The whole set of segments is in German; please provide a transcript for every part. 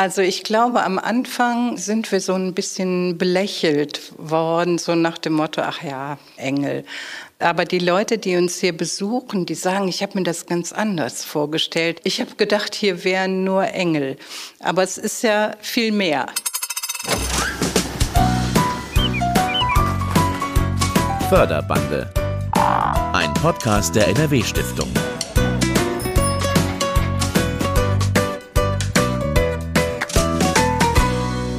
Also ich glaube, am Anfang sind wir so ein bisschen belächelt worden, so nach dem Motto, ach ja, Engel. Aber die Leute, die uns hier besuchen, die sagen, ich habe mir das ganz anders vorgestellt. Ich habe gedacht, hier wären nur Engel. Aber es ist ja viel mehr. Förderbande. Ein Podcast der NRW-Stiftung.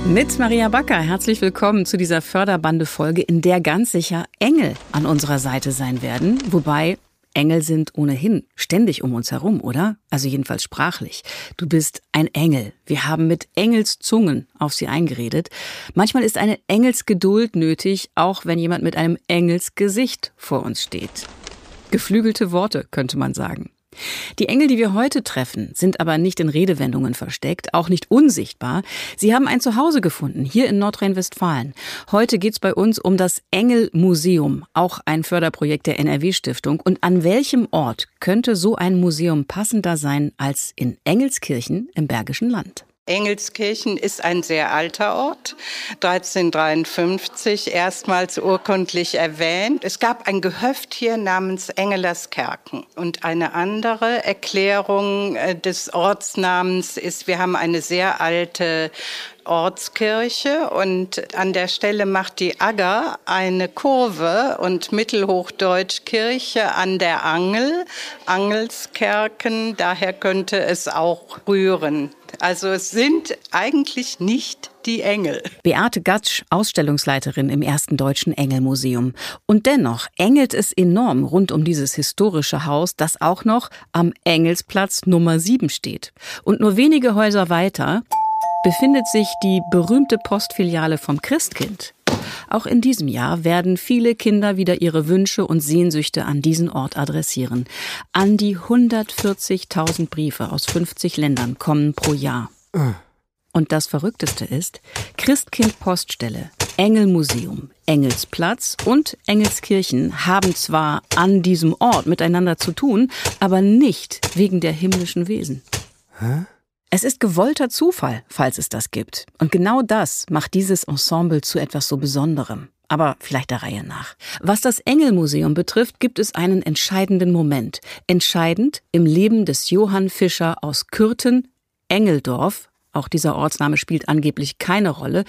Mit Maria Backer, herzlich willkommen zu dieser Förderbande-Folge, in der ganz sicher Engel an unserer Seite sein werden. Wobei Engel sind ohnehin ständig um uns herum, oder? Also jedenfalls sprachlich. Du bist ein Engel. Wir haben mit Engelszungen auf sie eingeredet. Manchmal ist eine Engelsgeduld nötig, auch wenn jemand mit einem Engelsgesicht vor uns steht. Geflügelte Worte, könnte man sagen. Die Engel, die wir heute treffen, sind aber nicht in Redewendungen versteckt, auch nicht unsichtbar. Sie haben ein Zuhause gefunden, hier in Nordrhein-Westfalen. Heute geht es bei uns um das Engelmuseum, auch ein Förderprojekt der NRW-Stiftung. Und an welchem Ort könnte so ein Museum passender sein als in Engelskirchen im Bergischen Land? Engelskirchen ist ein sehr alter Ort, 1353 erstmals urkundlich erwähnt. Es gab ein Gehöft hier namens Engelaskerken. Und eine andere Erklärung äh, des Ortsnamens ist, wir haben eine sehr alte Ortskirche und an der Stelle macht die Agger eine Kurve und Mittelhochdeutsch Kirche an der Angel, Angelskerken, daher könnte es auch rühren. Also es sind eigentlich nicht die Engel. Beate Gatsch, Ausstellungsleiterin im ersten deutschen Engelmuseum. Und dennoch engelt es enorm rund um dieses historische Haus, das auch noch am Engelsplatz Nummer 7 steht. Und nur wenige Häuser weiter befindet sich die berühmte Postfiliale vom Christkind. Auch in diesem Jahr werden viele Kinder wieder ihre Wünsche und Sehnsüchte an diesen Ort adressieren. An die 140.000 Briefe aus 50 Ländern kommen pro Jahr. Und das Verrückteste ist, Christkind Poststelle, Engelmuseum, Engelsplatz und Engelskirchen haben zwar an diesem Ort miteinander zu tun, aber nicht wegen der himmlischen Wesen. Hä? Es ist gewollter Zufall, falls es das gibt. Und genau das macht dieses Ensemble zu etwas so Besonderem. Aber vielleicht der Reihe nach. Was das Engelmuseum betrifft, gibt es einen entscheidenden Moment. Entscheidend im Leben des Johann Fischer aus Kürten, Engeldorf. Auch dieser Ortsname spielt angeblich keine Rolle.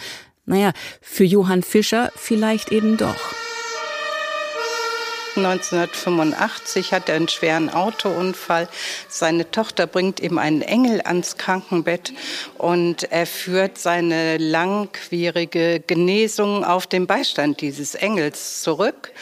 Naja, für Johann Fischer vielleicht eben doch. 1985 hat er einen schweren Autounfall. Seine Tochter bringt ihm einen Engel ans Krankenbett und er führt seine langwierige Genesung auf den Beistand dieses Engels zurück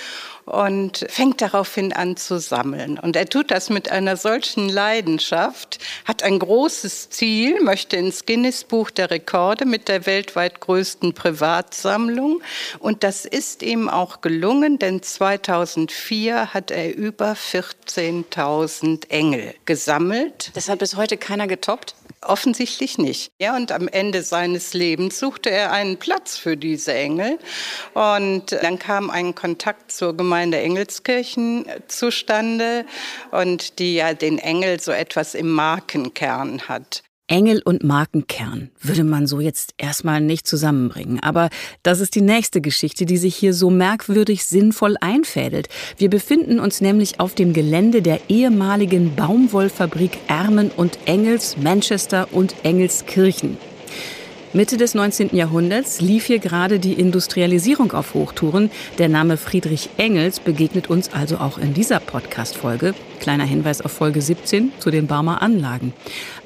und fängt daraufhin an zu sammeln. Und er tut das mit einer solchen Leidenschaft, hat ein großes Ziel, möchte ins Guinness-Buch der Rekorde mit der weltweit größten Privatsammlung. Und das ist ihm auch gelungen, denn 2004 hat er über 14.000 Engel gesammelt. Das hat bis heute keiner getoppt? Offensichtlich nicht. Ja, und am Ende seines Lebens suchte er einen Platz für diese Engel. Und dann kam ein Kontakt zur Gemeinde Engelskirchen zustande und die ja den Engel so etwas im Markenkern hat. Engel und Markenkern würde man so jetzt erstmal nicht zusammenbringen. Aber das ist die nächste Geschichte, die sich hier so merkwürdig sinnvoll einfädelt. Wir befinden uns nämlich auf dem Gelände der ehemaligen Baumwollfabrik Ermen und Engels, Manchester und Engelskirchen. Mitte des 19. Jahrhunderts lief hier gerade die Industrialisierung auf Hochtouren. Der Name Friedrich Engels begegnet uns also auch in dieser Podcast-Folge. Kleiner Hinweis auf Folge 17 zu den Barmer Anlagen.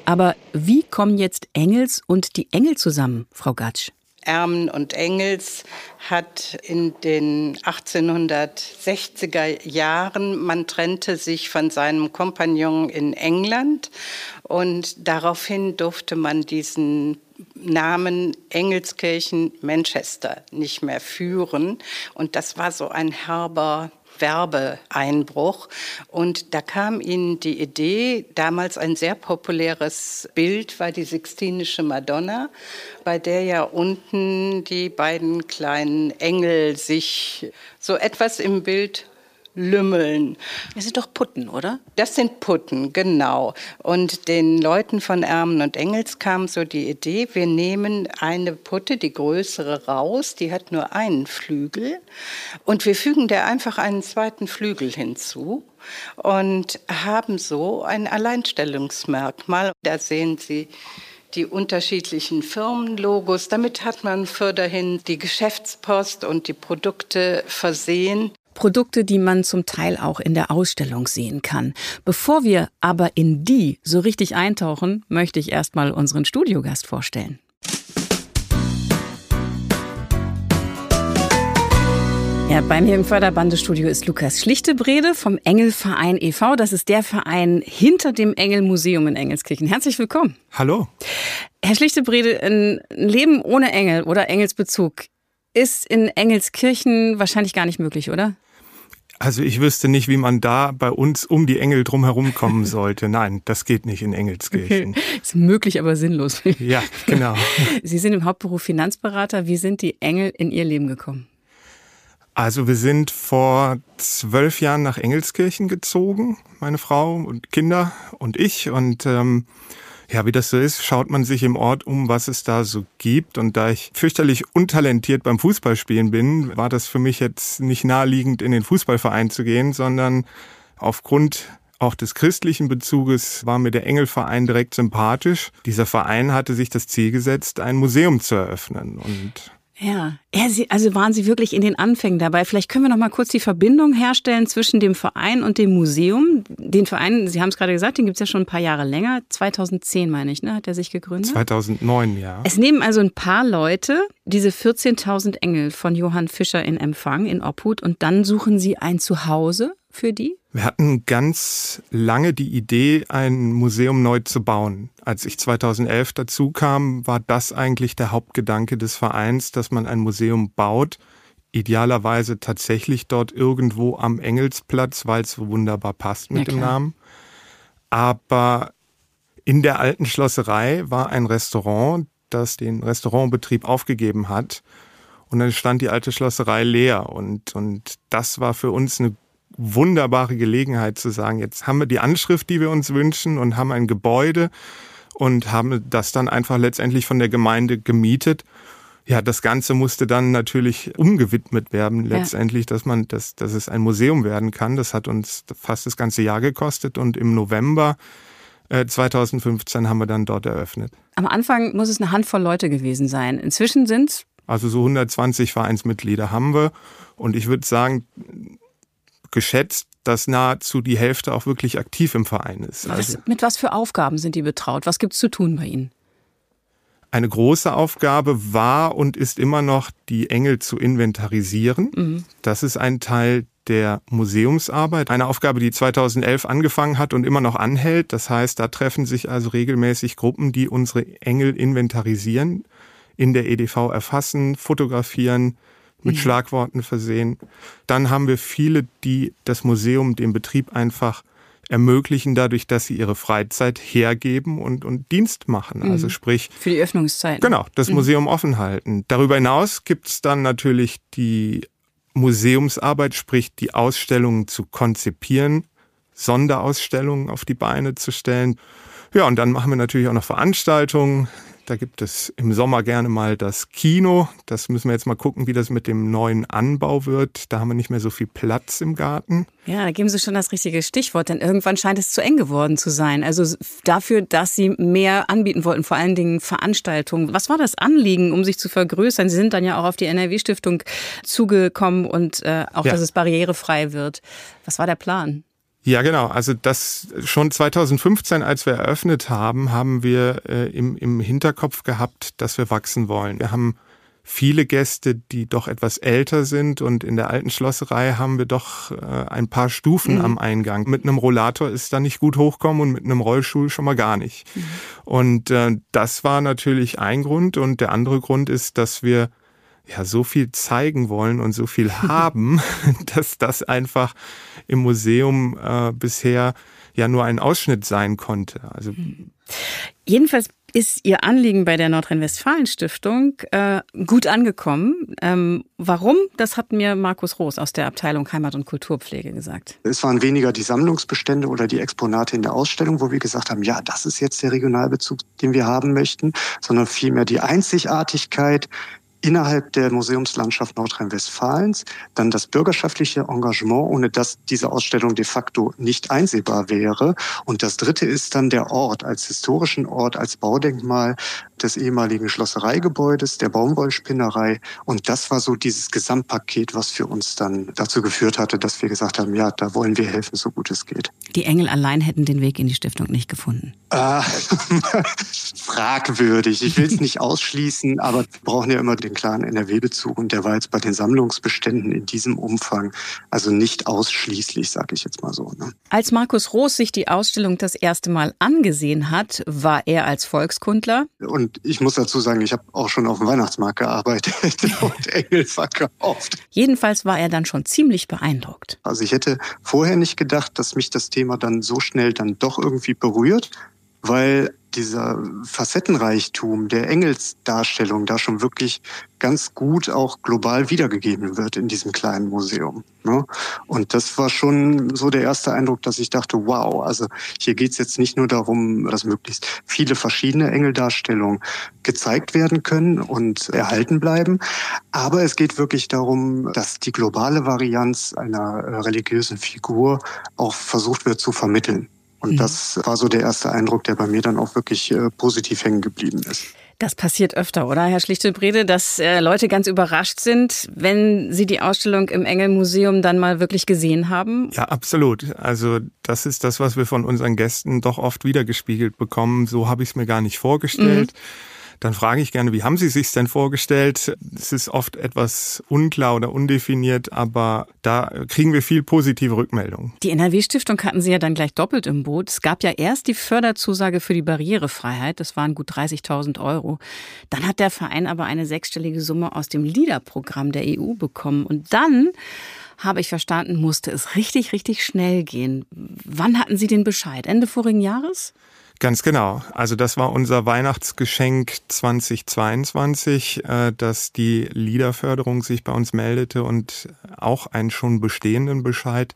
Aber wie kommen jetzt Engels und die Engel zusammen, Frau Gatsch? Ermen und Engels hat in den 1860er Jahren, man trennte sich von seinem Kompagnon in England und daraufhin durfte man diesen Namen Engelskirchen Manchester nicht mehr führen. Und das war so ein herber Werbeeinbruch. Und da kam ihnen die Idee, damals ein sehr populäres Bild war die Sixtinische Madonna, bei der ja unten die beiden kleinen Engel sich so etwas im Bild lümmeln. Das sind doch Putten, oder? Das sind Putten, genau. Und den Leuten von Ermen und Engels kam so die Idee, wir nehmen eine Putte, die größere, raus, die hat nur einen Flügel und wir fügen der einfach einen zweiten Flügel hinzu und haben so ein Alleinstellungsmerkmal. Da sehen Sie die unterschiedlichen Firmenlogos. Damit hat man fürderhin die Geschäftspost und die Produkte versehen. Produkte, die man zum Teil auch in der Ausstellung sehen kann. Bevor wir aber in die so richtig eintauchen, möchte ich erstmal unseren Studiogast vorstellen. Ja, bei mir im Förderbandestudio ist Lukas Schlichtebrede vom Engelverein e.V. Das ist der Verein hinter dem Engelmuseum in Engelskirchen. Herzlich willkommen. Hallo. Herr Schlichtebrede, ein Leben ohne Engel oder Engelsbezug ist in Engelskirchen wahrscheinlich gar nicht möglich, oder? Also ich wüsste nicht, wie man da bei uns um die Engel drumherum kommen sollte. Nein, das geht nicht in Engelskirchen. Okay. Ist möglich, aber sinnlos. Ja, genau. Sie sind im Hauptberuf Finanzberater. Wie sind die Engel in Ihr Leben gekommen? Also wir sind vor zwölf Jahren nach Engelskirchen gezogen, meine Frau und Kinder und ich. Und ähm, ja, wie das so ist, schaut man sich im Ort um, was es da so gibt. Und da ich fürchterlich untalentiert beim Fußballspielen bin, war das für mich jetzt nicht naheliegend, in den Fußballverein zu gehen, sondern aufgrund auch des christlichen Bezuges war mir der Engelverein direkt sympathisch. Dieser Verein hatte sich das Ziel gesetzt, ein Museum zu eröffnen. Und ja, also waren Sie wirklich in den Anfängen dabei. Vielleicht können wir noch mal kurz die Verbindung herstellen zwischen dem Verein und dem Museum. Den Verein, Sie haben es gerade gesagt, den gibt es ja schon ein paar Jahre länger. 2010 meine ich, ne, hat er sich gegründet? 2009, ja. Es nehmen also ein paar Leute diese 14.000 Engel von Johann Fischer in Empfang, in Obhut, und dann suchen Sie ein Zuhause für die? Wir hatten ganz lange die Idee, ein Museum neu zu bauen. Als ich 2011 dazu kam, war das eigentlich der Hauptgedanke des Vereins, dass man ein Museum baut, idealerweise tatsächlich dort irgendwo am Engelsplatz, weil es so wunderbar passt mit dem Namen. Aber in der alten Schlosserei war ein Restaurant, das den Restaurantbetrieb aufgegeben hat. Und dann stand die alte Schlosserei leer. Und, und das war für uns eine wunderbare Gelegenheit zu sagen, jetzt haben wir die Anschrift, die wir uns wünschen und haben ein Gebäude und haben das dann einfach letztendlich von der Gemeinde gemietet. Ja, das Ganze musste dann natürlich umgewidmet werden, letztendlich, dass man, dass, dass es ein Museum werden kann. Das hat uns fast das ganze Jahr gekostet und im November 2015 äh, haben wir dann dort eröffnet. Am Anfang muss es eine Handvoll Leute gewesen sein. Inzwischen sind es also so 120 Vereinsmitglieder haben wir. Und ich würde sagen, geschätzt, dass nahezu die Hälfte auch wirklich aktiv im Verein ist. Was, also, mit was für Aufgaben sind die betraut? Was gibt es zu tun bei Ihnen? Eine große Aufgabe war und ist immer noch, die Engel zu inventarisieren. Mhm. Das ist ein Teil der Museumsarbeit. Eine Aufgabe, die 2011 angefangen hat und immer noch anhält. Das heißt, da treffen sich also regelmäßig Gruppen, die unsere Engel inventarisieren, in der EDV erfassen, fotografieren, mit mhm. Schlagworten versehen. Dann haben wir viele, die das Museum, den Betrieb einfach ermöglichen, dadurch, dass sie ihre Freizeit hergeben und, und Dienst machen. Mhm. Also sprich. Für die Öffnungszeit. Genau, das mhm. Museum offen halten. Darüber hinaus gibt es dann natürlich die Museumsarbeit, sprich die Ausstellungen zu konzipieren, Sonderausstellungen auf die Beine zu stellen. Ja, und dann machen wir natürlich auch noch Veranstaltungen, da gibt es im Sommer gerne mal das Kino. Das müssen wir jetzt mal gucken, wie das mit dem neuen Anbau wird. Da haben wir nicht mehr so viel Platz im Garten. Ja, da geben Sie schon das richtige Stichwort, denn irgendwann scheint es zu eng geworden zu sein. Also dafür, dass Sie mehr anbieten wollten, vor allen Dingen Veranstaltungen. Was war das Anliegen, um sich zu vergrößern? Sie sind dann ja auch auf die NRW-Stiftung zugekommen und äh, auch, ja. dass es barrierefrei wird. Was war der Plan? Ja, genau. Also das schon 2015, als wir eröffnet haben, haben wir äh, im, im Hinterkopf gehabt, dass wir wachsen wollen. Wir haben viele Gäste, die doch etwas älter sind und in der alten Schlosserei haben wir doch äh, ein paar Stufen mhm. am Eingang. Mit einem Rollator ist da nicht gut hochkommen und mit einem Rollstuhl schon mal gar nicht. Mhm. Und äh, das war natürlich ein Grund und der andere Grund ist, dass wir ja so viel zeigen wollen und so viel haben, dass das einfach im Museum äh, bisher ja nur ein Ausschnitt sein konnte. Also jedenfalls ist Ihr Anliegen bei der Nordrhein-Westfalen-Stiftung äh, gut angekommen. Ähm, warum? Das hat mir Markus Roos aus der Abteilung Heimat- und Kulturpflege gesagt. Es waren weniger die Sammlungsbestände oder die Exponate in der Ausstellung, wo wir gesagt haben, ja, das ist jetzt der Regionalbezug, den wir haben möchten, sondern vielmehr die Einzigartigkeit, innerhalb der Museumslandschaft Nordrhein-Westfalens, dann das bürgerschaftliche Engagement, ohne das diese Ausstellung de facto nicht einsehbar wäre. Und das dritte ist dann der Ort als historischen Ort, als Baudenkmal des ehemaligen Schlossereigebäudes, der Baumwollspinnerei. Und das war so dieses Gesamtpaket, was für uns dann dazu geführt hatte, dass wir gesagt haben, ja, da wollen wir helfen, so gut es geht. Die Engel allein hätten den Weg in die Stiftung nicht gefunden. Äh, fragwürdig. Ich will es nicht ausschließen, aber wir brauchen ja immer den klaren NRW-Bezug und der war jetzt bei den Sammlungsbeständen in diesem Umfang also nicht ausschließlich, sage ich jetzt mal so. Ne? Als Markus Roos sich die Ausstellung das erste Mal angesehen hat, war er als Volkskundler. Und ich muss dazu sagen, ich habe auch schon auf dem Weihnachtsmarkt gearbeitet und Engel verkauft. Jedenfalls war er dann schon ziemlich beeindruckt. Also ich hätte vorher nicht gedacht, dass mich das Thema dann so schnell dann doch irgendwie berührt, weil dieser Facettenreichtum der Engelsdarstellung da schon wirklich ganz gut auch global wiedergegeben wird in diesem kleinen Museum. Ne? Und das war schon so der erste Eindruck, dass ich dachte, wow, also hier geht's jetzt nicht nur darum, dass möglichst viele verschiedene Engeldarstellungen gezeigt werden können und erhalten bleiben, aber es geht wirklich darum, dass die globale Varianz einer religiösen Figur auch versucht wird zu vermitteln. Und mhm. das war so der erste Eindruck, der bei mir dann auch wirklich äh, positiv hängen geblieben ist. Das passiert öfter, oder, Herr Schlichtebrede, dass äh, Leute ganz überrascht sind, wenn sie die Ausstellung im Engelmuseum dann mal wirklich gesehen haben? Ja, absolut. Also das ist das, was wir von unseren Gästen doch oft wiedergespiegelt bekommen. So habe ich es mir gar nicht vorgestellt. Mhm dann frage ich gerne, wie haben Sie sich denn vorgestellt? Es ist oft etwas unklar oder undefiniert, aber da kriegen wir viel positive Rückmeldungen. Die NRW-Stiftung hatten Sie ja dann gleich doppelt im Boot. Es gab ja erst die Förderzusage für die Barrierefreiheit, das waren gut 30.000 Euro. Dann hat der Verein aber eine sechsstellige Summe aus dem LIDA-Programm der EU bekommen. Und dann habe ich verstanden, musste es richtig, richtig schnell gehen. Wann hatten Sie den Bescheid? Ende vorigen Jahres? Ganz genau. Also das war unser Weihnachtsgeschenk 2022, äh, dass die Liederförderung sich bei uns meldete und auch einen schon bestehenden Bescheid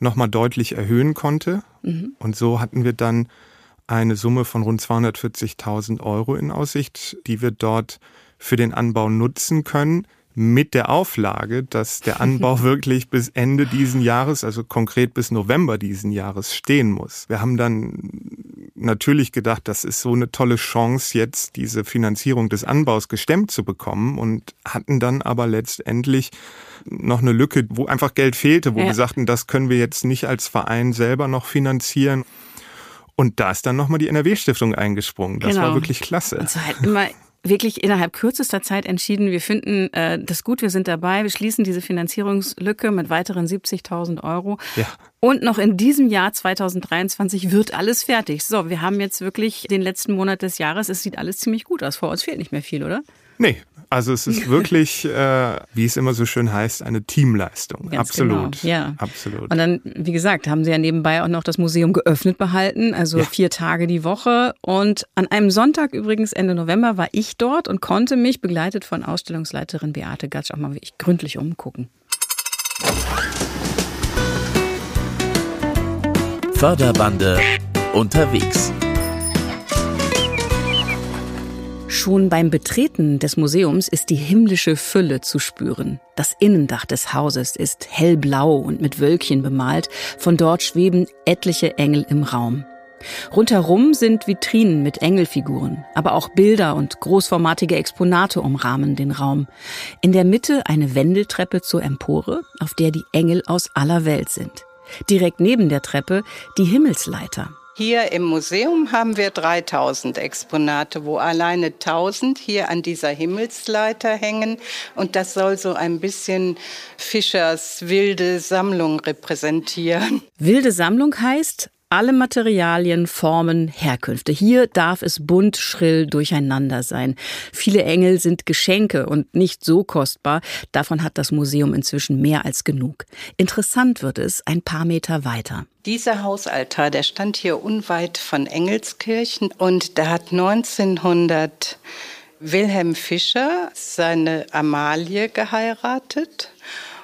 nochmal deutlich erhöhen konnte. Mhm. Und so hatten wir dann eine Summe von rund 240.000 Euro in Aussicht, die wir dort für den Anbau nutzen können mit der Auflage, dass der Anbau wirklich bis Ende diesen Jahres, also konkret bis November diesen Jahres stehen muss. Wir haben dann natürlich gedacht, das ist so eine tolle Chance, jetzt diese Finanzierung des Anbaus gestemmt zu bekommen und hatten dann aber letztendlich noch eine Lücke, wo einfach Geld fehlte, wo ja. wir sagten, das können wir jetzt nicht als Verein selber noch finanzieren. Und da ist dann nochmal die NRW-Stiftung eingesprungen. Das genau. war wirklich klasse. Und so halt immer wirklich innerhalb kürzester Zeit entschieden, wir finden äh, das gut, wir sind dabei, wir schließen diese Finanzierungslücke mit weiteren 70.000 Euro. Ja. Und noch in diesem Jahr 2023 wird alles fertig. So, wir haben jetzt wirklich den letzten Monat des Jahres. Es sieht alles ziemlich gut aus. Vor uns fehlt nicht mehr viel, oder? Nee, also es ist wirklich, äh, wie es immer so schön heißt, eine Teamleistung. Ganz Absolut. Genau. Ja. Absolut. Und dann, wie gesagt, haben sie ja nebenbei auch noch das Museum geöffnet behalten, also ja. vier Tage die Woche. Und an einem Sonntag übrigens Ende November war ich dort und konnte mich, begleitet von Ausstellungsleiterin Beate Gatsch, auch mal wirklich gründlich umgucken. Förderbande unterwegs. Schon beim Betreten des Museums ist die himmlische Fülle zu spüren. Das Innendach des Hauses ist hellblau und mit Wölkchen bemalt. Von dort schweben etliche Engel im Raum. Rundherum sind Vitrinen mit Engelfiguren, aber auch Bilder und großformatige Exponate umrahmen den Raum. In der Mitte eine Wendeltreppe zur Empore, auf der die Engel aus aller Welt sind. Direkt neben der Treppe die Himmelsleiter. Hier im Museum haben wir 3000 Exponate, wo alleine 1000 hier an dieser Himmelsleiter hängen. Und das soll so ein bisschen Fischers wilde Sammlung repräsentieren. Wilde Sammlung heißt, Alle Materialien, Formen, Herkünfte. Hier darf es bunt, schrill durcheinander sein. Viele Engel sind Geschenke und nicht so kostbar. Davon hat das Museum inzwischen mehr als genug. Interessant wird es ein paar Meter weiter. Dieser Hausaltar, der stand hier unweit von Engelskirchen und da hat 1900 Wilhelm Fischer seine Amalie geheiratet.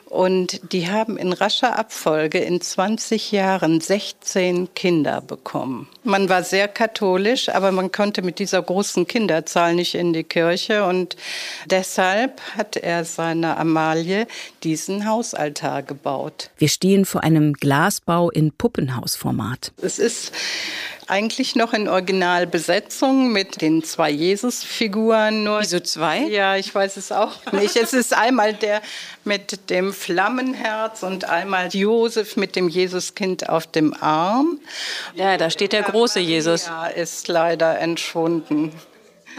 Und die haben in rascher Abfolge in 20 Jahren 16 Kinder bekommen. Man war sehr katholisch, aber man konnte mit dieser großen Kinderzahl nicht in die Kirche. Und deshalb hat er seiner Amalie diesen Hausaltar gebaut. Wir stehen vor einem Glasbau in Puppenhausformat. Es ist eigentlich noch in Originalbesetzung mit den zwei Jesus-Figuren. Nur Wieso zwei? Ja, ich weiß es auch nicht. es ist einmal der mit dem Flammenherz und einmal Josef mit dem Jesuskind auf dem Arm. Ja, da steht der große Jesus. Ja, ist leider entschwunden.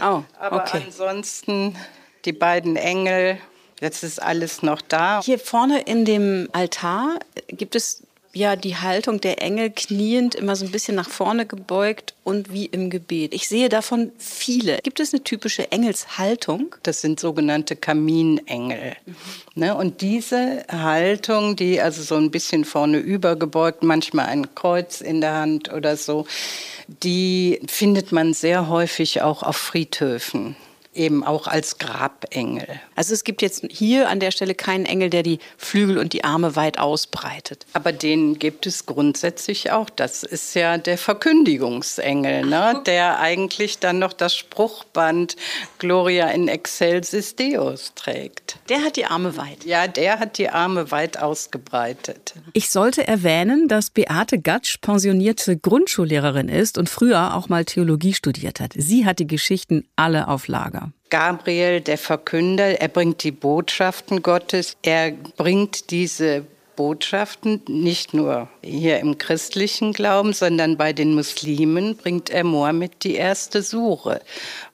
Oh, okay. Aber ansonsten die beiden Engel, jetzt ist alles noch da. Hier vorne in dem Altar gibt es ja die Haltung der Engel kniend, immer so ein bisschen nach vorne gebeugt und wie im Gebet. Ich sehe davon viele. Gibt es eine typische Engelshaltung? Das sind sogenannte Kaminengel. Mhm. Ne? Und diese Haltung, die also so ein bisschen vorne übergebeugt, manchmal ein Kreuz in der Hand oder so, die findet man sehr häufig auch auf Friedhöfen eben auch als Grabengel. Also es gibt jetzt hier an der Stelle keinen Engel, der die Flügel und die Arme weit ausbreitet. Aber den gibt es grundsätzlich auch. Das ist ja der Verkündigungsengel, ne? der eigentlich dann noch das Spruchband Gloria in excelsis Deus trägt. Der hat die Arme weit. Ja, der hat die Arme weit ausgebreitet. Ich sollte erwähnen, dass Beate Gatsch pensionierte Grundschullehrerin ist und früher auch mal Theologie studiert hat. Sie hat die Geschichten alle auf Lager. Gabriel, der Verkünder, er bringt die Botschaften Gottes, er bringt diese Botschaften nicht nur hier im christlichen Glauben, sondern bei den Muslimen bringt er Mohammed die erste Sure.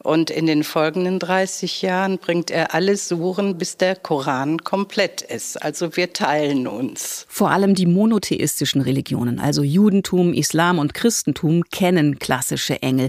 Und in den folgenden 30 Jahren bringt er alle Suren, bis der Koran komplett ist. Also wir teilen uns. Vor allem die monotheistischen Religionen, also Judentum, Islam und Christentum, kennen klassische Engel.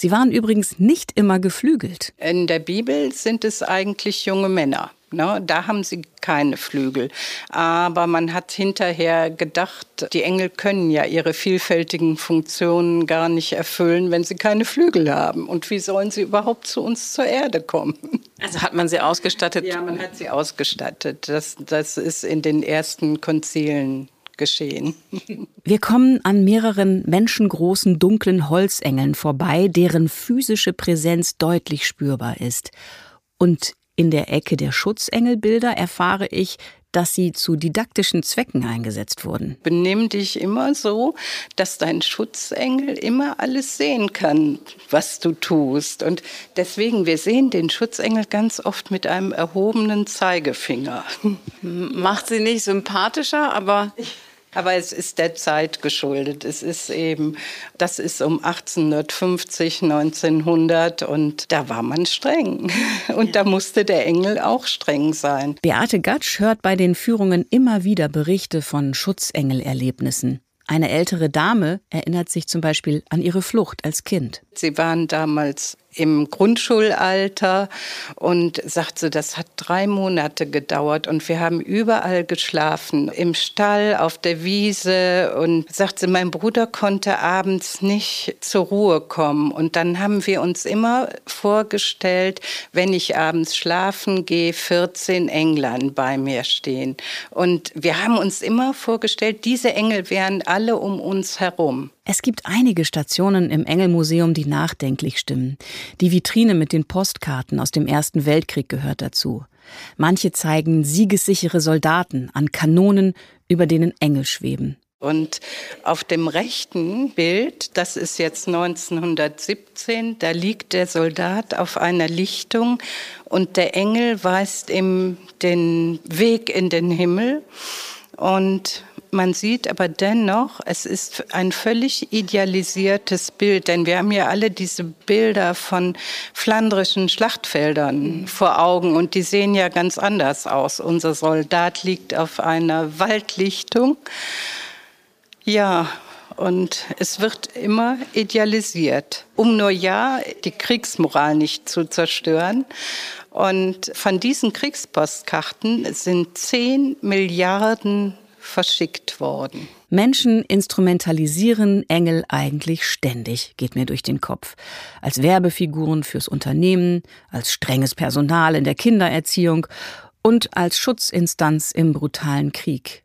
Sie waren übrigens nicht immer geflügelt. In der Bibel sind es eigentlich junge Männer. Ne, da haben sie keine Flügel. Aber man hat hinterher gedacht, die Engel können ja ihre vielfältigen Funktionen gar nicht erfüllen, wenn sie keine Flügel haben. Und wie sollen sie überhaupt zu uns zur Erde kommen? Also hat man sie ausgestattet? Ja, man hat sie ausgestattet. Das, das ist in den ersten Konzilen geschehen. Wir kommen an mehreren menschengroßen dunklen Holzengeln vorbei, deren physische Präsenz deutlich spürbar ist. Und in der Ecke der Schutzengelbilder erfahre ich, dass sie zu didaktischen Zwecken eingesetzt wurden. Benimm dich immer so, dass dein Schutzengel immer alles sehen kann, was du tust. Und deswegen, wir sehen den Schutzengel ganz oft mit einem erhobenen Zeigefinger. Macht sie nicht sympathischer, aber aber es ist der Zeit geschuldet. Es ist eben, das ist um 1850, 1900 und da war man streng. Und da musste der Engel auch streng sein. Beate Gatsch hört bei den Führungen immer wieder Berichte von Schutzengelerlebnissen. Eine ältere Dame erinnert sich zum Beispiel an ihre Flucht als Kind. Sie waren damals im Grundschulalter und sagte, das hat drei Monate gedauert und wir haben überall geschlafen, im Stall, auf der Wiese und sagte, mein Bruder konnte abends nicht zur Ruhe kommen und dann haben wir uns immer vorgestellt, wenn ich abends schlafen gehe, 14 Englern bei mir stehen und wir haben uns immer vorgestellt, diese Engel wären alle um uns herum. Es gibt einige Stationen im Engelmuseum, die nachdenklich stimmen. Die Vitrine mit den Postkarten aus dem Ersten Weltkrieg gehört dazu. Manche zeigen siegessichere Soldaten an Kanonen, über denen Engel schweben. Und auf dem rechten Bild, das ist jetzt 1917, da liegt der Soldat auf einer Lichtung und der Engel weist ihm den Weg in den Himmel. Und man sieht aber dennoch, es ist ein völlig idealisiertes Bild, denn wir haben ja alle diese Bilder von flandrischen Schlachtfeldern mhm. vor Augen und die sehen ja ganz anders aus. Unser Soldat liegt auf einer Waldlichtung. Ja, und es wird immer idealisiert, um nur ja die Kriegsmoral nicht zu zerstören. Und von diesen Kriegspostkarten sind 10 Milliarden verschickt worden. Menschen instrumentalisieren Engel eigentlich ständig, geht mir durch den Kopf. Als Werbefiguren fürs Unternehmen, als strenges Personal in der Kindererziehung und als Schutzinstanz im brutalen Krieg.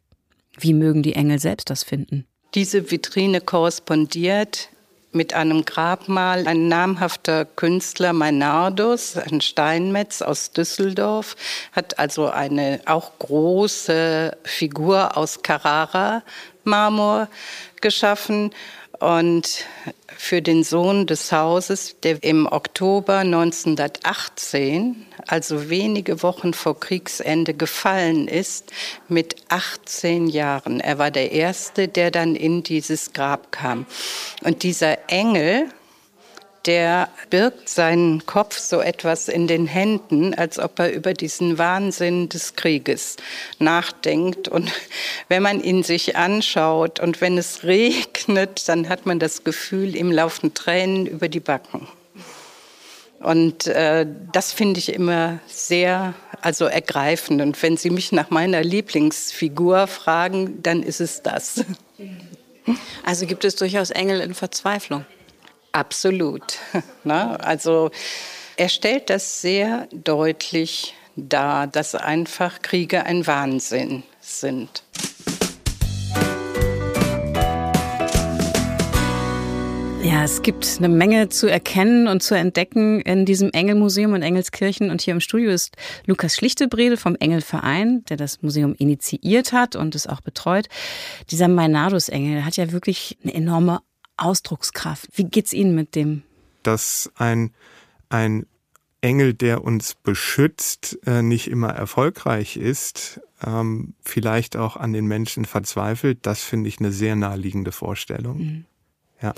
Wie mögen die Engel selbst das finden? Diese Vitrine korrespondiert mit einem Grabmal. Ein namhafter Künstler, Meinardus, ein Steinmetz aus Düsseldorf, hat also eine auch große Figur aus Carrara-Marmor geschaffen. Und für den Sohn des Hauses, der im Oktober 1918, also wenige Wochen vor Kriegsende, gefallen ist, mit 18 Jahren. Er war der Erste, der dann in dieses Grab kam. Und dieser Engel, der birgt seinen Kopf so etwas in den Händen, als ob er über diesen Wahnsinn des Krieges nachdenkt. Und wenn man ihn sich anschaut und wenn es regnet, dann hat man das Gefühl, ihm laufen Tränen über die Backen. Und äh, das finde ich immer sehr also ergreifend. Und wenn Sie mich nach meiner Lieblingsfigur fragen, dann ist es das. Also gibt es durchaus Engel in Verzweiflung. Absolut. Na, also er stellt das sehr deutlich dar, dass einfach Kriege ein Wahnsinn sind. Ja, es gibt eine Menge zu erkennen und zu entdecken in diesem Engelmuseum in Engelskirchen. Und hier im Studio ist Lukas Schlichtebrede vom Engelverein, der das Museum initiiert hat und es auch betreut. Dieser Mainardus-Engel hat ja wirklich eine enorme Ausdruckskraft. Wie geht's Ihnen mit dem? Dass ein, ein Engel, der uns beschützt, äh, nicht immer erfolgreich ist, ähm, vielleicht auch an den Menschen verzweifelt, das finde ich eine sehr naheliegende Vorstellung. Mhm. Ja.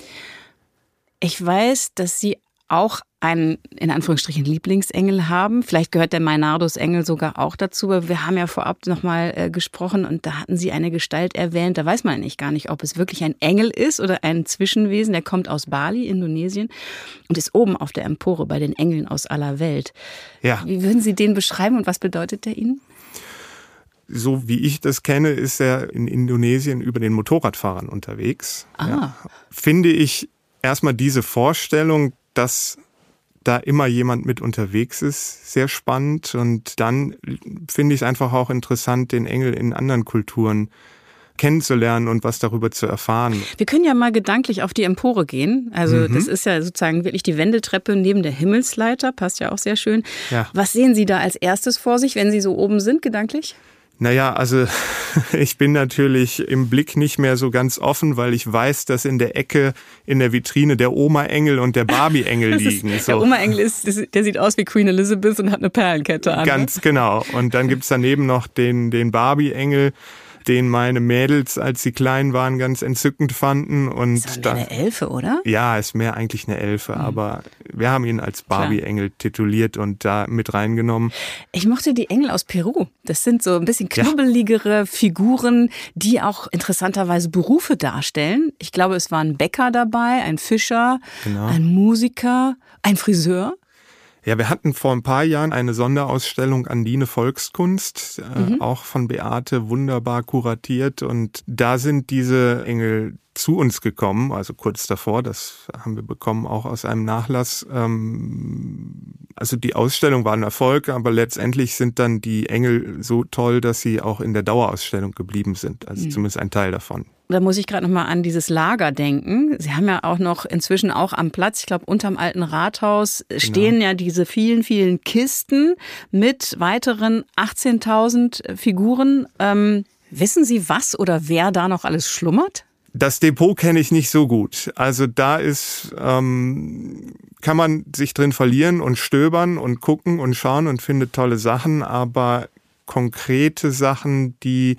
Ich weiß, dass Sie auch einen, in Anführungsstrichen, Lieblingsengel haben. Vielleicht gehört der Meinardus-Engel sogar auch dazu. Wir haben ja vorab nochmal äh, gesprochen und da hatten Sie eine Gestalt erwähnt. Da weiß man eigentlich gar nicht, ob es wirklich ein Engel ist oder ein Zwischenwesen. Der kommt aus Bali, Indonesien und ist oben auf der Empore bei den Engeln aus aller Welt. Ja. Wie würden Sie den beschreiben und was bedeutet der Ihnen? so wie ich das kenne, ist er in Indonesien über den Motorradfahrern unterwegs. Ah. Ja. Finde ich erstmal diese Vorstellung, dass da immer jemand mit unterwegs ist, sehr spannend. Und dann finde ich es einfach auch interessant, den Engel in anderen Kulturen kennenzulernen und was darüber zu erfahren. Wir können ja mal gedanklich auf die Empore gehen. Also mhm. das ist ja sozusagen wirklich die Wendeltreppe neben der Himmelsleiter, passt ja auch sehr schön. Ja. Was sehen Sie da als erstes vor sich, wenn Sie so oben sind, gedanklich? Naja, also ich bin natürlich im Blick nicht mehr so ganz offen, weil ich weiß, dass in der Ecke in der Vitrine der Oma-Engel und der Barbie-Engel liegen. Ist, so. Der Oma-Engel ist, der sieht aus wie Queen Elizabeth und hat eine Perlenkette an. Ne? Ganz genau. Und dann gibt's daneben noch den, den Barbie-Engel den meine Mädels, als sie klein waren, ganz entzückend fanden. Und ist da, eine Elfe, oder? Ja, ist mehr eigentlich eine Elfe, mhm. aber wir haben ihn als Barbie-Engel tituliert und da mit reingenommen. Ich mochte die Engel aus Peru. Das sind so ein bisschen knubbeligere ja. Figuren, die auch interessanterweise Berufe darstellen. Ich glaube, es war ein Bäcker dabei, ein Fischer, genau. ein Musiker, ein Friseur. Ja, wir hatten vor ein paar Jahren eine Sonderausstellung Andine Volkskunst, äh, mhm. auch von Beate wunderbar kuratiert. Und da sind diese Engel zu uns gekommen, also kurz davor, das haben wir bekommen auch aus einem Nachlass. Ähm, also die Ausstellung war ein Erfolg, aber letztendlich sind dann die Engel so toll, dass sie auch in der Dauerausstellung geblieben sind, also mhm. zumindest ein Teil davon. Da muss ich gerade noch mal an dieses Lager denken. Sie haben ja auch noch inzwischen auch am Platz, ich glaube unterm alten Rathaus genau. stehen ja diese vielen, vielen Kisten mit weiteren 18.000 Figuren. Ähm, wissen Sie, was oder wer da noch alles schlummert? Das Depot kenne ich nicht so gut. Also da ist, ähm, kann man sich drin verlieren und stöbern und gucken und schauen und findet tolle Sachen, aber konkrete Sachen, die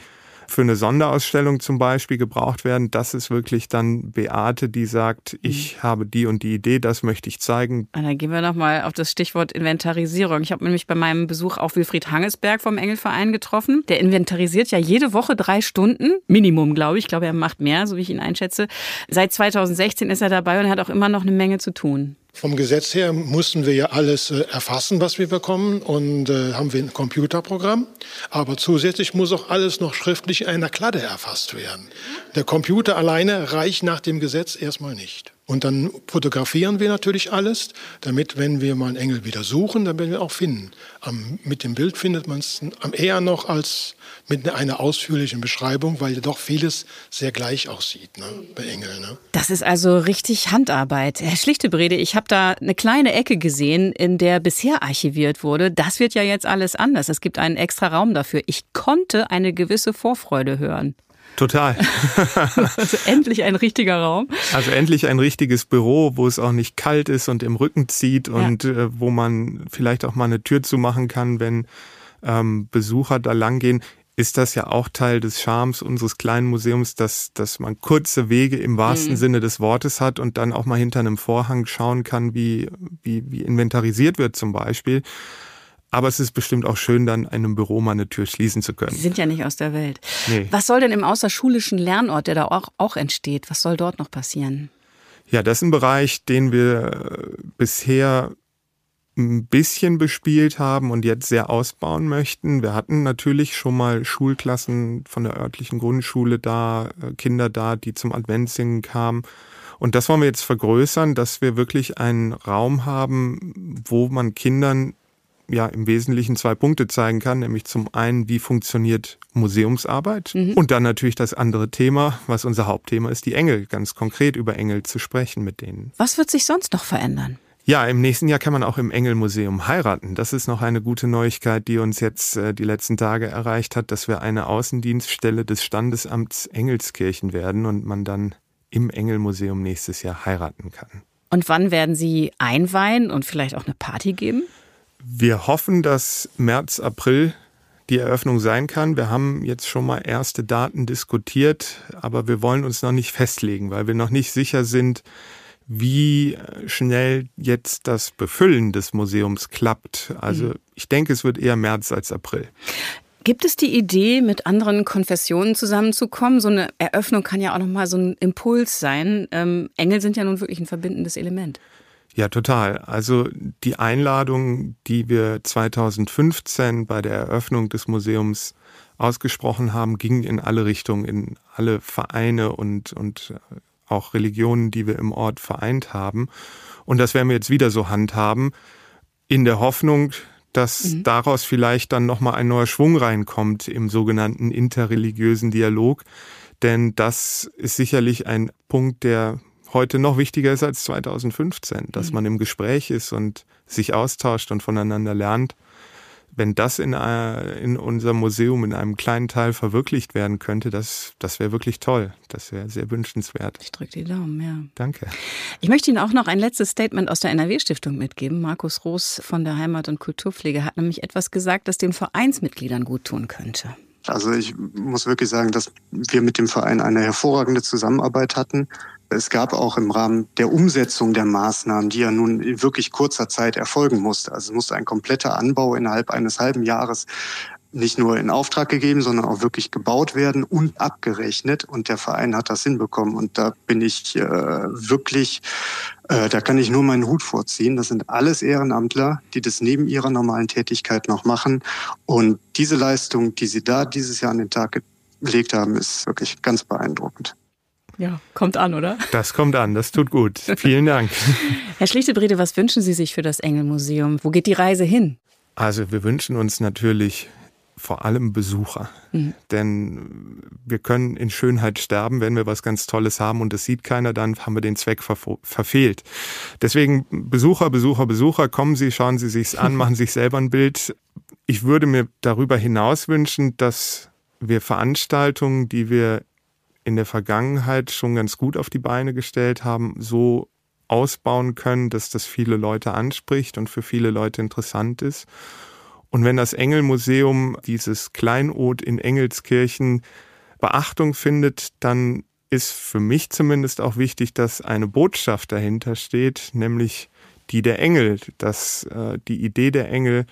für eine Sonderausstellung zum Beispiel gebraucht werden. Das ist wirklich dann Beate, die sagt, ich mhm. habe die und die Idee, das möchte ich zeigen. Und dann gehen wir nochmal auf das Stichwort Inventarisierung. Ich habe nämlich bei meinem Besuch auch Wilfried Hangesberg vom Engelverein getroffen. Der inventarisiert ja jede Woche drei Stunden, Minimum, glaube ich. Ich glaube, er macht mehr, so wie ich ihn einschätze. Seit 2016 ist er dabei und er hat auch immer noch eine Menge zu tun. Vom Gesetz her mussten wir ja alles äh, erfassen, was wir bekommen und äh, haben wir ein Computerprogramm. Aber zusätzlich muss auch alles noch schriftlich in einer Kladde erfasst werden. Der Computer alleine reicht nach dem Gesetz erstmal nicht. Und dann fotografieren wir natürlich alles, damit, wenn wir mal einen Engel wieder suchen, dann werden wir auch finden. Am, mit dem Bild findet man es eher noch als mit einer ausführlichen Beschreibung, weil doch vieles sehr gleich aussieht ne, bei Engeln. Ne? Das ist also richtig Handarbeit. Herr Schlichtebrede, ich habe da eine kleine Ecke gesehen, in der bisher archiviert wurde. Das wird ja jetzt alles anders. Es gibt einen extra Raum dafür. Ich konnte eine gewisse Vorfreude hören. Total. also endlich ein richtiger Raum. Also endlich ein richtiges Büro, wo es auch nicht kalt ist und im Rücken zieht und ja. äh, wo man vielleicht auch mal eine Tür zumachen kann, wenn ähm, Besucher da langgehen ist das ja auch Teil des Charmes unseres kleinen Museums, dass, dass man kurze Wege im wahrsten mhm. Sinne des Wortes hat und dann auch mal hinter einem Vorhang schauen kann, wie, wie, wie inventarisiert wird zum Beispiel. Aber es ist bestimmt auch schön, dann einem Büro mal eine Tür schließen zu können. Sie sind ja nicht aus der Welt. Nee. Was soll denn im außerschulischen Lernort, der da auch, auch entsteht, was soll dort noch passieren? Ja, das ist ein Bereich, den wir bisher ein bisschen bespielt haben und jetzt sehr ausbauen möchten. Wir hatten natürlich schon mal Schulklassen von der örtlichen Grundschule da, äh, Kinder da, die zum Adventssingen kamen. Und das wollen wir jetzt vergrößern, dass wir wirklich einen Raum haben, wo man Kindern ja im Wesentlichen zwei Punkte zeigen kann, nämlich zum einen, wie funktioniert Museumsarbeit mhm. und dann natürlich das andere Thema, was unser Hauptthema ist, die Engel, ganz konkret über Engel zu sprechen mit denen. Was wird sich sonst noch verändern? Ja, im nächsten Jahr kann man auch im Engelmuseum heiraten. Das ist noch eine gute Neuigkeit, die uns jetzt äh, die letzten Tage erreicht hat, dass wir eine Außendienststelle des Standesamts Engelskirchen werden und man dann im Engelmuseum nächstes Jahr heiraten kann. Und wann werden Sie einweihen und vielleicht auch eine Party geben? Wir hoffen, dass März, April die Eröffnung sein kann. Wir haben jetzt schon mal erste Daten diskutiert, aber wir wollen uns noch nicht festlegen, weil wir noch nicht sicher sind, wie schnell jetzt das Befüllen des Museums klappt. Also mhm. ich denke, es wird eher März als April. Gibt es die Idee, mit anderen Konfessionen zusammenzukommen? So eine Eröffnung kann ja auch nochmal so ein Impuls sein. Ähm, Engel sind ja nun wirklich ein verbindendes Element. Ja, total. Also die Einladung, die wir 2015 bei der Eröffnung des Museums ausgesprochen haben, ging in alle Richtungen, in alle Vereine und, und auch Religionen, die wir im Ort vereint haben. Und das werden wir jetzt wieder so handhaben, in der Hoffnung, dass mhm. daraus vielleicht dann nochmal ein neuer Schwung reinkommt im sogenannten interreligiösen Dialog. Denn das ist sicherlich ein Punkt, der heute noch wichtiger ist als 2015, dass mhm. man im Gespräch ist und sich austauscht und voneinander lernt wenn das in, äh, in unserem Museum in einem kleinen Teil verwirklicht werden könnte, das, das wäre wirklich toll. Das wäre sehr wünschenswert. Ich drücke die Daumen, ja. Danke. Ich möchte Ihnen auch noch ein letztes Statement aus der NRW-Stiftung mitgeben. Markus Roos von der Heimat- und Kulturpflege hat nämlich etwas gesagt, das den Vereinsmitgliedern gut tun könnte. Also ich muss wirklich sagen, dass wir mit dem Verein eine hervorragende Zusammenarbeit hatten. Es gab auch im Rahmen der Umsetzung der Maßnahmen, die ja nun in wirklich kurzer Zeit erfolgen musste. Also es musste ein kompletter Anbau innerhalb eines halben Jahres nicht nur in Auftrag gegeben, sondern auch wirklich gebaut werden und abgerechnet. Und der Verein hat das hinbekommen. Und da bin ich äh, wirklich, äh, da kann ich nur meinen Hut vorziehen. Das sind alles Ehrenamtler, die das neben ihrer normalen Tätigkeit noch machen. Und diese Leistung, die sie da dieses Jahr an den Tag gelegt haben, ist wirklich ganz beeindruckend. Ja, kommt an, oder? Das kommt an, das tut gut. Vielen Dank. Herr Schlichtebrede, was wünschen Sie sich für das Engelmuseum? Wo geht die Reise hin? Also wir wünschen uns natürlich vor allem Besucher. Mhm. Denn wir können in Schönheit sterben, wenn wir was ganz Tolles haben und das sieht keiner, dann haben wir den Zweck ver verfehlt. Deswegen Besucher, Besucher, Besucher, kommen Sie, schauen Sie sich's an, machen sich selber ein Bild. Ich würde mir darüber hinaus wünschen, dass wir Veranstaltungen, die wir in der Vergangenheit schon ganz gut auf die Beine gestellt haben, so ausbauen können, dass das viele Leute anspricht und für viele Leute interessant ist. Und wenn das Engelmuseum, dieses Kleinod in Engelskirchen, Beachtung findet, dann ist für mich zumindest auch wichtig, dass eine Botschaft dahinter steht, nämlich die der Engel, dass äh, die Idee der Engel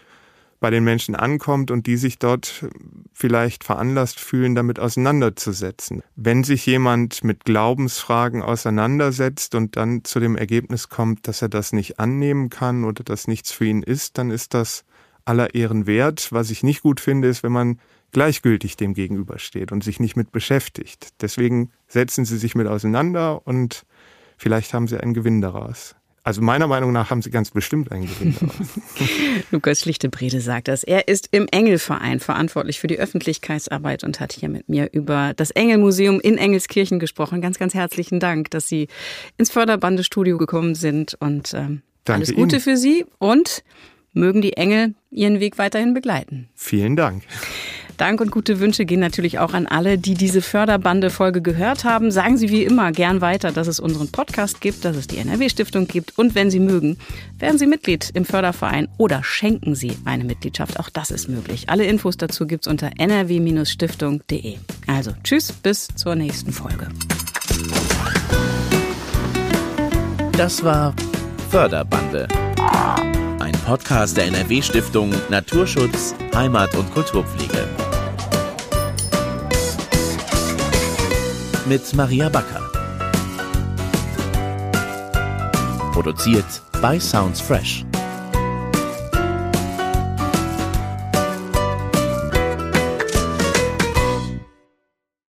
bei den Menschen ankommt und die sich dort vielleicht veranlasst fühlen, damit auseinanderzusetzen. Wenn sich jemand mit Glaubensfragen auseinandersetzt und dann zu dem Ergebnis kommt, dass er das nicht annehmen kann oder dass nichts für ihn ist, dann ist das aller Ehren wert. Was ich nicht gut finde, ist, wenn man gleichgültig dem gegenübersteht und sich nicht mit beschäftigt. Deswegen setzen Sie sich mit auseinander und vielleicht haben Sie einen Gewinn daraus. Also meiner Meinung nach haben Sie ganz bestimmt einen Gewinn. Lukas Schlichtebrede sagt das. Er ist im Engelverein verantwortlich für die Öffentlichkeitsarbeit und hat hier mit mir über das Engelmuseum in Engelskirchen gesprochen. Ganz, ganz herzlichen Dank, dass Sie ins Förderbandestudio gekommen sind und ähm, alles Gute Ihnen. für Sie und mögen die Engel Ihren Weg weiterhin begleiten. Vielen Dank. Dank und gute Wünsche gehen natürlich auch an alle, die diese Förderbande-Folge gehört haben. Sagen Sie wie immer gern weiter, dass es unseren Podcast gibt, dass es die NRW-Stiftung gibt. Und wenn Sie mögen, werden Sie Mitglied im Förderverein oder schenken Sie eine Mitgliedschaft. Auch das ist möglich. Alle Infos dazu gibt es unter nrw-stiftung.de. Also tschüss, bis zur nächsten Folge. Das war Förderbande. Ein Podcast der NRW-Stiftung Naturschutz, Heimat und Kulturpflege. Mit Maria Backer. Produziert bei Sounds Fresh.